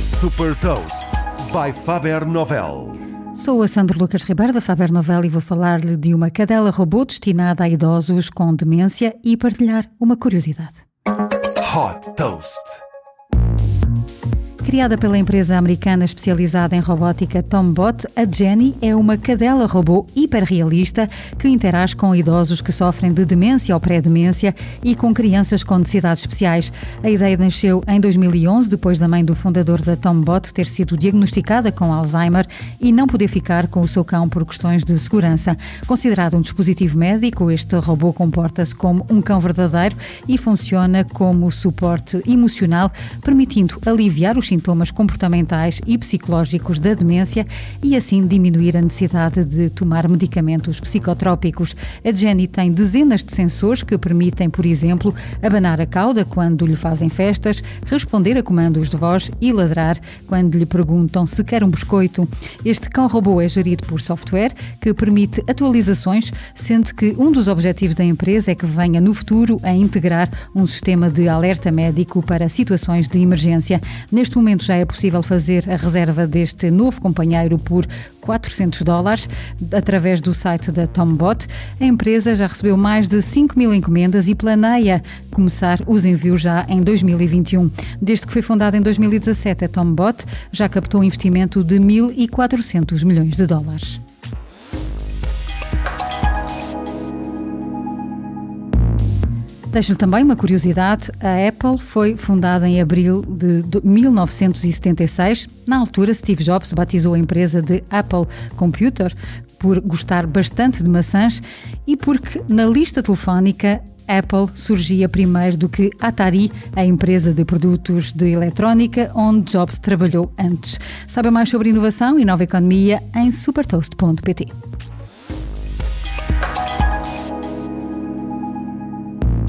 Super Toast by Faber Novel. Sou a Sandra Lucas Ribeiro da Faber Novel e vou falar-lhe de uma cadela robô destinada a idosos com demência e partilhar uma curiosidade. Hot Toast. Criada pela empresa americana especializada em robótica Tombot, a Jenny é uma cadela robô hiperrealista que interage com idosos que sofrem de demência ou pré-demência e com crianças com necessidades especiais. A ideia nasceu em 2011, depois da mãe do fundador da Tombot ter sido diagnosticada com Alzheimer e não poder ficar com o seu cão por questões de segurança. Considerado um dispositivo médico, este robô comporta-se como um cão verdadeiro e funciona como suporte emocional, permitindo aliviar os sintomas comportamentais e psicológicos da demência e assim diminuir a necessidade de tomar medicamentos psicotrópicos. A Jenny tem dezenas de sensores que permitem, por exemplo, abanar a cauda quando lhe fazem festas, responder a comandos de voz e ladrar quando lhe perguntam se quer um biscoito. Este cão robô é gerido por software que permite atualizações, sendo que um dos objetivos da empresa é que venha no futuro a integrar um sistema de alerta médico para situações de emergência. Neste momento já é possível fazer a reserva deste novo companheiro por 400 dólares através do site da Tombot. A empresa já recebeu mais de 5 mil encomendas e planeia começar os envios já em 2021. Desde que foi fundada em 2017, a Tombot já captou um investimento de 1.400 milhões de dólares. Deixo-lhe também uma curiosidade: a Apple foi fundada em abril de 1976. Na altura, Steve Jobs batizou a empresa de Apple Computer por gostar bastante de maçãs e porque na lista telefónica Apple surgia primeiro do que Atari, a empresa de produtos de eletrónica onde Jobs trabalhou antes. Saiba mais sobre inovação e nova economia em supertoast.pt.